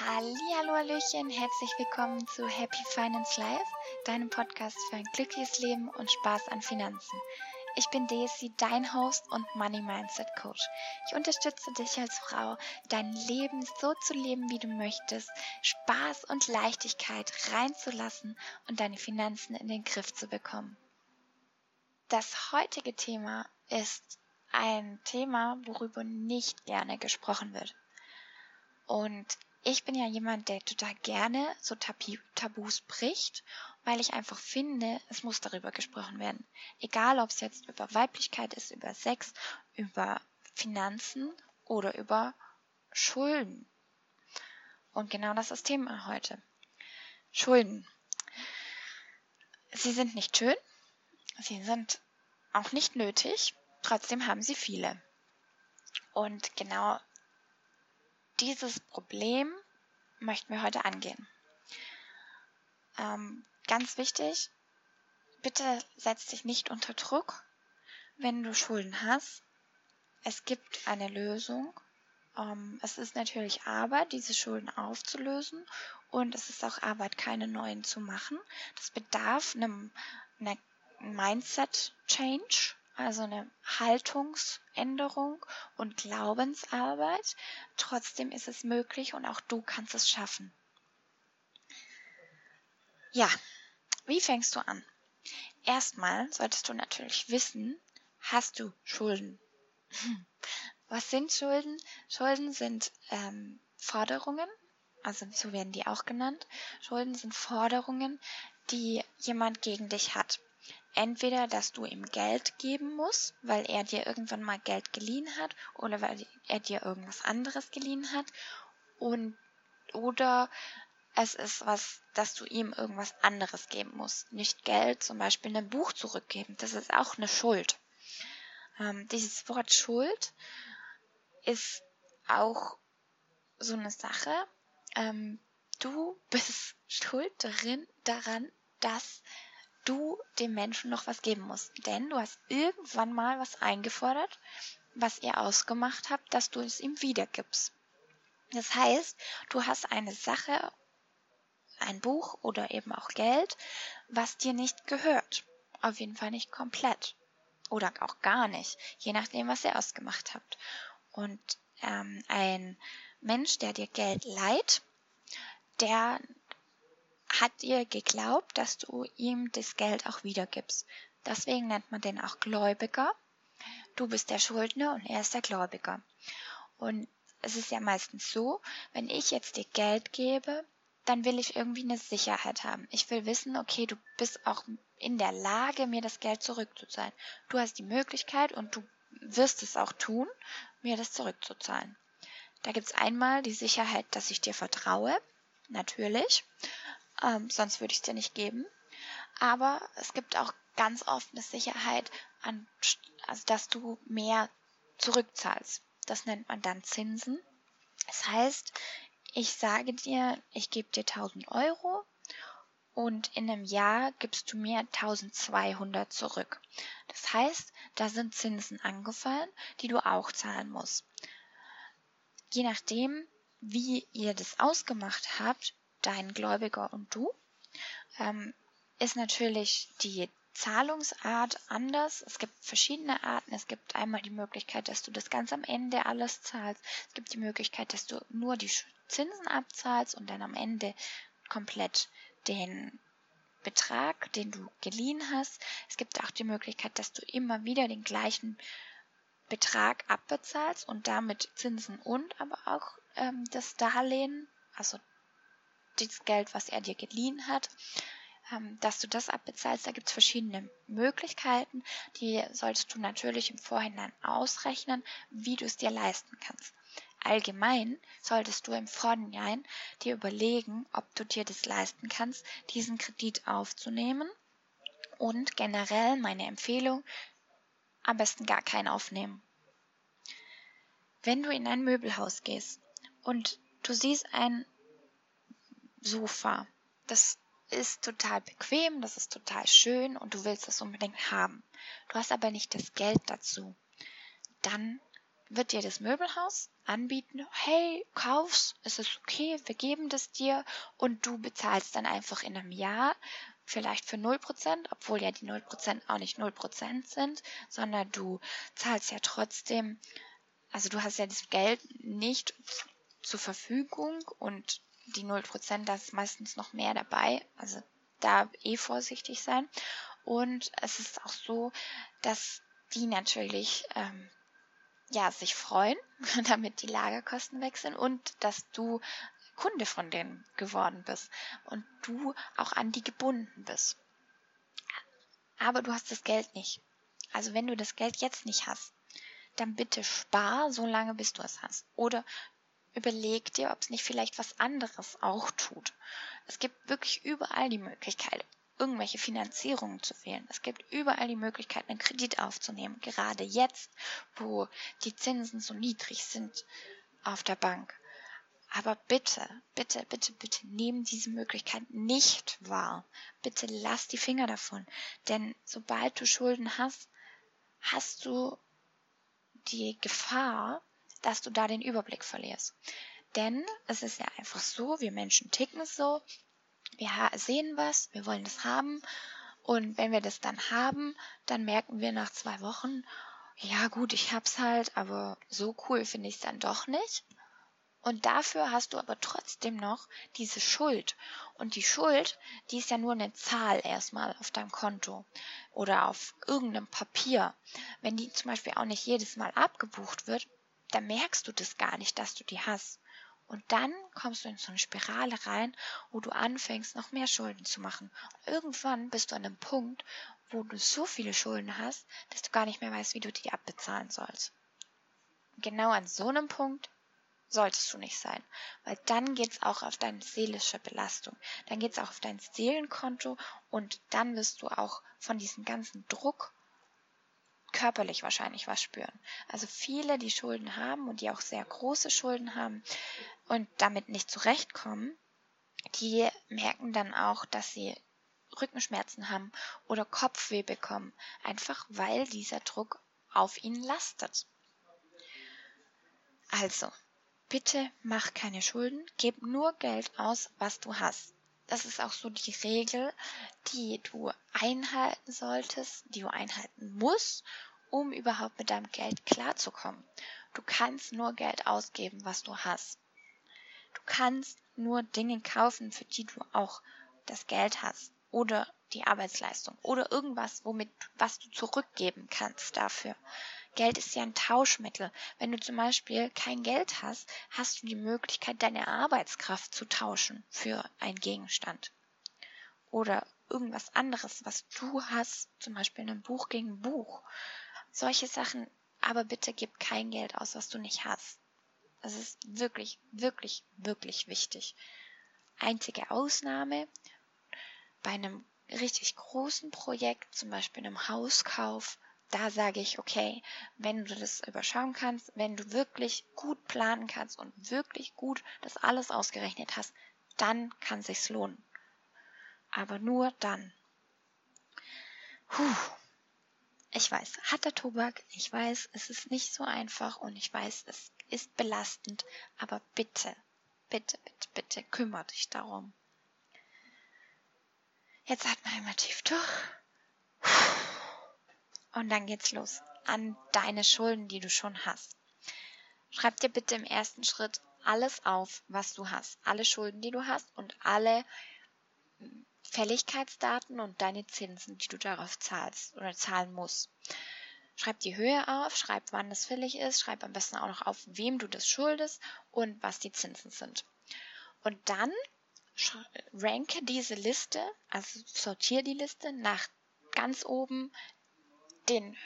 Hallo, Hallöchen, herzlich willkommen zu Happy Finance Life, deinem Podcast für ein glückliches Leben und Spaß an Finanzen. Ich bin Daisy, dein Host und Money Mindset Coach. Ich unterstütze dich als Frau, dein Leben so zu leben, wie du möchtest, Spaß und Leichtigkeit reinzulassen und deine Finanzen in den Griff zu bekommen. Das heutige Thema ist ein Thema, worüber nicht gerne gesprochen wird. Und ich bin ja jemand, der total gerne so Tabus bricht, weil ich einfach finde, es muss darüber gesprochen werden. Egal, ob es jetzt über Weiblichkeit ist, über Sex, über Finanzen oder über Schulden. Und genau das ist das Thema heute. Schulden. Sie sind nicht schön, sie sind auch nicht nötig, trotzdem haben sie viele. Und genau dieses Problem möchten wir heute angehen. Ähm, ganz wichtig, bitte setz dich nicht unter Druck, wenn du Schulden hast. Es gibt eine Lösung. Ähm, es ist natürlich Arbeit, diese Schulden aufzulösen und es ist auch Arbeit, keine neuen zu machen. Das bedarf einem, einer Mindset-Change also eine Haltungsänderung und Glaubensarbeit. Trotzdem ist es möglich und auch du kannst es schaffen. Ja, wie fängst du an? Erstmal solltest du natürlich wissen, hast du Schulden? Was sind Schulden? Schulden sind ähm, Forderungen, also so werden die auch genannt. Schulden sind Forderungen, die jemand gegen dich hat entweder, dass du ihm Geld geben musst, weil er dir irgendwann mal Geld geliehen hat oder weil er dir irgendwas anderes geliehen hat und oder es ist was, dass du ihm irgendwas anderes geben musst. Nicht Geld, zum Beispiel ein Buch zurückgeben. Das ist auch eine Schuld. Ähm, dieses Wort Schuld ist auch so eine Sache. Ähm, du bist schuld darin, daran, dass du dem Menschen noch was geben musst. Denn du hast irgendwann mal was eingefordert, was ihr ausgemacht habt, dass du es ihm wiedergibst. Das heißt, du hast eine Sache, ein Buch oder eben auch Geld, was dir nicht gehört. Auf jeden Fall nicht komplett. Oder auch gar nicht, je nachdem, was ihr ausgemacht habt. Und ähm, ein Mensch, der dir Geld leiht, der hat dir geglaubt, dass du ihm das Geld auch wiedergibst. Deswegen nennt man den auch Gläubiger. Du bist der Schuldner und er ist der Gläubiger. Und es ist ja meistens so, wenn ich jetzt dir Geld gebe, dann will ich irgendwie eine Sicherheit haben. Ich will wissen, okay, du bist auch in der Lage, mir das Geld zurückzuzahlen. Du hast die Möglichkeit und du wirst es auch tun, mir das zurückzuzahlen. Da gibt es einmal die Sicherheit, dass ich dir vertraue, natürlich ähm, sonst würde ich es dir nicht geben. Aber es gibt auch ganz oft eine Sicherheit, an, also dass du mehr zurückzahlst. Das nennt man dann Zinsen. Das heißt, ich sage dir, ich gebe dir 1000 Euro und in einem Jahr gibst du mir 1200 zurück. Das heißt, da sind Zinsen angefallen, die du auch zahlen musst. Je nachdem, wie ihr das ausgemacht habt, dein Gläubiger und du, ähm, ist natürlich die Zahlungsart anders. Es gibt verschiedene Arten. Es gibt einmal die Möglichkeit, dass du das ganz am Ende alles zahlst. Es gibt die Möglichkeit, dass du nur die Zinsen abzahlst und dann am Ende komplett den Betrag, den du geliehen hast. Es gibt auch die Möglichkeit, dass du immer wieder den gleichen Betrag abbezahlst und damit Zinsen und aber auch ähm, das Darlehen, also das Geld, was er dir geliehen hat, ähm, dass du das abbezahlst. Da gibt es verschiedene Möglichkeiten. Die solltest du natürlich im Vorhinein ausrechnen, wie du es dir leisten kannst. Allgemein solltest du im Vorhinein dir überlegen, ob du dir das leisten kannst, diesen Kredit aufzunehmen. Und generell meine Empfehlung, am besten gar keinen aufnehmen. Wenn du in ein Möbelhaus gehst und du siehst ein Sofa. Das ist total bequem, das ist total schön und du willst es unbedingt haben. Du hast aber nicht das Geld dazu. Dann wird dir das Möbelhaus anbieten, hey, kauf's, es ist okay, wir geben das dir und du bezahlst dann einfach in einem Jahr vielleicht für 0%, obwohl ja die 0% auch nicht 0% sind, sondern du zahlst ja trotzdem, also du hast ja das Geld nicht zur Verfügung und die 0%, da ist meistens noch mehr dabei, also da eh vorsichtig sein. Und es ist auch so, dass die natürlich ähm, ja, sich freuen, damit die Lagerkosten wechseln und dass du Kunde von denen geworden bist und du auch an die gebunden bist. Aber du hast das Geld nicht. Also wenn du das Geld jetzt nicht hast, dann bitte spar so lange, bis du es hast. Oder überleg dir, ob es nicht vielleicht was anderes auch tut. Es gibt wirklich überall die Möglichkeit, irgendwelche Finanzierungen zu wählen. Es gibt überall die Möglichkeit, einen Kredit aufzunehmen. Gerade jetzt, wo die Zinsen so niedrig sind auf der Bank. Aber bitte, bitte, bitte, bitte nehmen diese Möglichkeit nicht wahr. Bitte lass die Finger davon. Denn sobald du Schulden hast, hast du die Gefahr, dass du da den Überblick verlierst. Denn es ist ja einfach so, wir Menschen ticken so. Wir sehen was, wir wollen das haben. Und wenn wir das dann haben, dann merken wir nach zwei Wochen, ja gut, ich hab's halt, aber so cool finde ich es dann doch nicht. Und dafür hast du aber trotzdem noch diese Schuld. Und die Schuld, die ist ja nur eine Zahl erstmal auf deinem Konto oder auf irgendeinem Papier. Wenn die zum Beispiel auch nicht jedes Mal abgebucht wird, dann merkst du das gar nicht, dass du die hast. Und dann kommst du in so eine Spirale rein, wo du anfängst, noch mehr Schulden zu machen. Und irgendwann bist du an einem Punkt, wo du so viele Schulden hast, dass du gar nicht mehr weißt, wie du die abbezahlen sollst. Genau an so einem Punkt solltest du nicht sein, weil dann geht's auch auf deine seelische Belastung, dann geht's auch auf dein Seelenkonto und dann wirst du auch von diesem ganzen Druck körperlich wahrscheinlich was spüren. Also viele, die Schulden haben und die auch sehr große Schulden haben und damit nicht zurechtkommen, die merken dann auch, dass sie Rückenschmerzen haben oder Kopfweh bekommen, einfach weil dieser Druck auf ihnen lastet. Also, Bitte mach keine Schulden, gib nur Geld aus, was du hast. Das ist auch so die Regel, die du einhalten solltest, die du einhalten musst, um überhaupt mit deinem Geld klarzukommen. Du kannst nur Geld ausgeben, was du hast. Du kannst nur Dinge kaufen, für die du auch das Geld hast oder die Arbeitsleistung oder irgendwas, womit was du zurückgeben kannst dafür. Geld ist ja ein Tauschmittel. Wenn du zum Beispiel kein Geld hast, hast du die Möglichkeit, deine Arbeitskraft zu tauschen für einen Gegenstand. Oder irgendwas anderes, was du hast, zum Beispiel ein Buch gegen ein Buch. Solche Sachen, aber bitte gib kein Geld aus, was du nicht hast. Das ist wirklich, wirklich, wirklich wichtig. Einzige Ausnahme bei einem richtig großen Projekt, zum Beispiel einem Hauskauf, da sage ich, okay, wenn du das überschauen kannst, wenn du wirklich gut planen kannst und wirklich gut das alles ausgerechnet hast, dann kann sich's lohnen. Aber nur dann. Puh. Ich weiß, harter Tobak, ich weiß, es ist nicht so einfach und ich weiß, es ist belastend, aber bitte, bitte, bitte, bitte, kümmere dich darum. Jetzt atme einmal tief durch. Und dann geht's los an deine Schulden, die du schon hast. Schreib dir bitte im ersten Schritt alles auf, was du hast. Alle Schulden, die du hast und alle Fälligkeitsdaten und deine Zinsen, die du darauf zahlst oder zahlen musst. Schreib die Höhe auf, schreib, wann das fällig ist, schreib am besten auch noch auf, wem du das schuldest und was die Zinsen sind. Und dann ranke diese Liste, also sortiere die Liste nach ganz oben den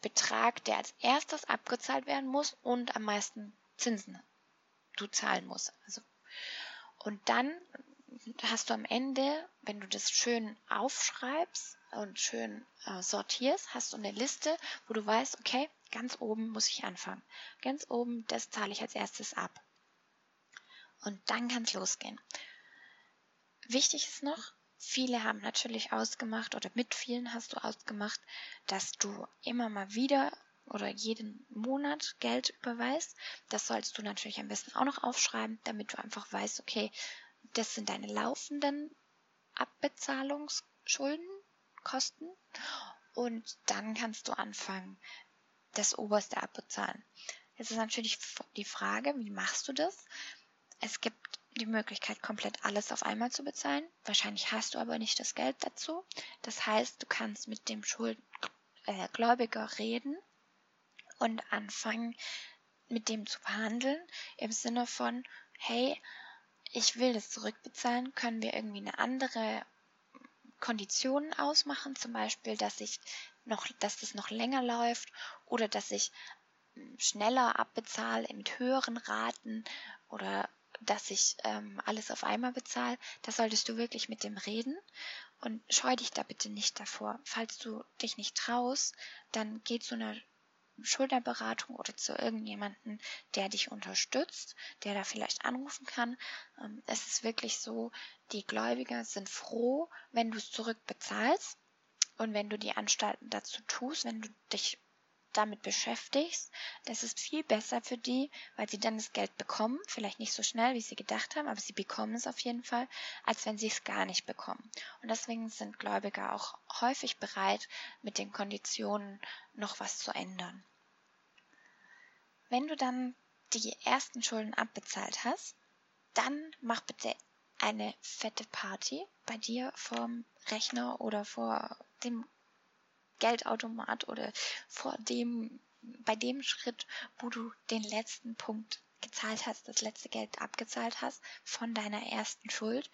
Betrag, der als erstes abgezahlt werden muss und am meisten Zinsen du zahlen musst. Also, und dann hast du am Ende, wenn du das schön aufschreibst und schön äh, sortierst, hast du eine Liste, wo du weißt, okay, ganz oben muss ich anfangen. Ganz oben, das zahle ich als erstes ab. Und dann kann es losgehen. Wichtig ist noch, Viele haben natürlich ausgemacht oder mit vielen hast du ausgemacht, dass du immer mal wieder oder jeden Monat Geld überweist. Das solltest du natürlich am besten auch noch aufschreiben, damit du einfach weißt, okay, das sind deine laufenden Abbezahlungsschulden, Kosten. Und dann kannst du anfangen, das oberste abbezahlen. Jetzt ist natürlich die Frage, wie machst du das? Es gibt die Möglichkeit, komplett alles auf einmal zu bezahlen. Wahrscheinlich hast du aber nicht das Geld dazu. Das heißt, du kannst mit dem Schuldgläubiger äh, reden und anfangen, mit dem zu verhandeln, im Sinne von, hey, ich will das zurückbezahlen, können wir irgendwie eine andere Kondition ausmachen, zum Beispiel, dass ich noch, dass das noch länger läuft oder dass ich schneller abbezahle mit höheren Raten oder dass ich ähm, alles auf einmal bezahle, da solltest du wirklich mit dem reden und scheu dich da bitte nicht davor. Falls du dich nicht traust, dann geh zu einer Schulterberatung oder zu irgendjemanden, der dich unterstützt, der da vielleicht anrufen kann. Ähm, es ist wirklich so, die Gläubiger sind froh, wenn du es zurückbezahlst und wenn du die Anstalten dazu tust, wenn du dich damit beschäftigst, das ist viel besser für die, weil sie dann das Geld bekommen, vielleicht nicht so schnell, wie sie gedacht haben, aber sie bekommen es auf jeden Fall, als wenn sie es gar nicht bekommen. Und deswegen sind Gläubiger auch häufig bereit, mit den Konditionen noch was zu ändern. Wenn du dann die ersten Schulden abbezahlt hast, dann mach bitte eine fette Party bei dir vorm Rechner oder vor dem Geldautomat oder vor dem, bei dem Schritt, wo du den letzten Punkt gezahlt hast, das letzte Geld abgezahlt hast von deiner ersten Schuld.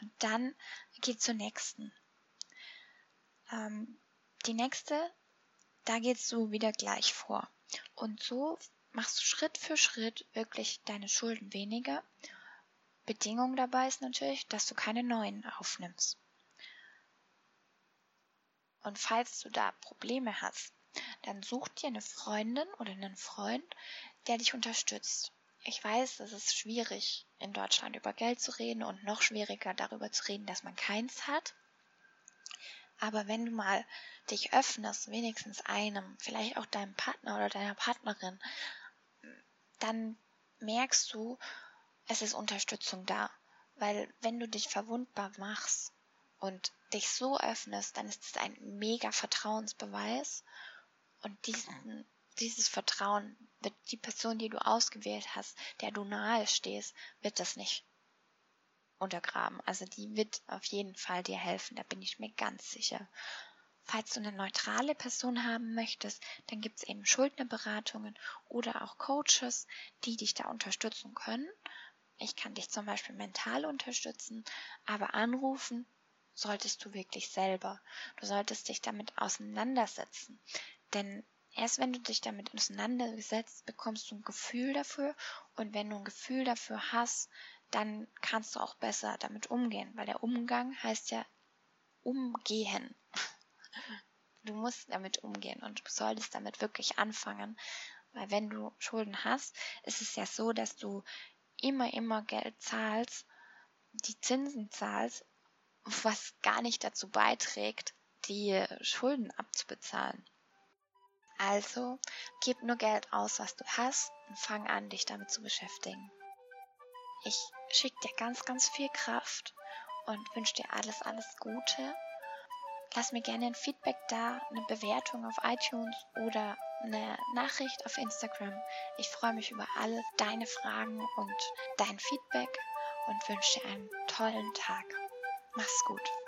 Und dann geh zur nächsten. Ähm, die nächste, da gehst du wieder gleich vor. Und so machst du Schritt für Schritt wirklich deine Schulden weniger. Bedingung dabei ist natürlich, dass du keine neuen aufnimmst. Und falls du da Probleme hast, dann such dir eine Freundin oder einen Freund, der dich unterstützt. Ich weiß, es ist schwierig, in Deutschland über Geld zu reden und noch schwieriger darüber zu reden, dass man keins hat. Aber wenn du mal dich öffnest, wenigstens einem, vielleicht auch deinem Partner oder deiner Partnerin, dann merkst du, es ist Unterstützung da. Weil wenn du dich verwundbar machst und dich so öffnest, dann ist es ein mega Vertrauensbeweis. Und diesen, dieses Vertrauen wird die Person, die du ausgewählt hast, der du nahe stehst, wird das nicht untergraben. Also die wird auf jeden Fall dir helfen, da bin ich mir ganz sicher. Falls du eine neutrale Person haben möchtest, dann gibt es eben Schuldnerberatungen oder auch Coaches, die dich da unterstützen können. Ich kann dich zum Beispiel mental unterstützen, aber anrufen solltest du wirklich selber. Du solltest dich damit auseinandersetzen. Denn erst wenn du dich damit auseinandersetzt, bekommst du ein Gefühl dafür. Und wenn du ein Gefühl dafür hast, dann kannst du auch besser damit umgehen. Weil der Umgang heißt ja umgehen. Du musst damit umgehen und du solltest damit wirklich anfangen. Weil wenn du Schulden hast, ist es ja so, dass du immer, immer Geld zahlst, die Zinsen zahlst, was gar nicht dazu beiträgt, die Schulden abzubezahlen. Also gib nur Geld aus, was du hast und fang an, dich damit zu beschäftigen. Ich schicke dir ganz, ganz viel Kraft und wünsche dir alles, alles Gute Lass mir gerne ein Feedback da, eine Bewertung auf iTunes oder eine Nachricht auf Instagram. Ich freue mich über alle deine Fragen und dein Feedback und wünsche dir einen tollen Tag. Mach's gut.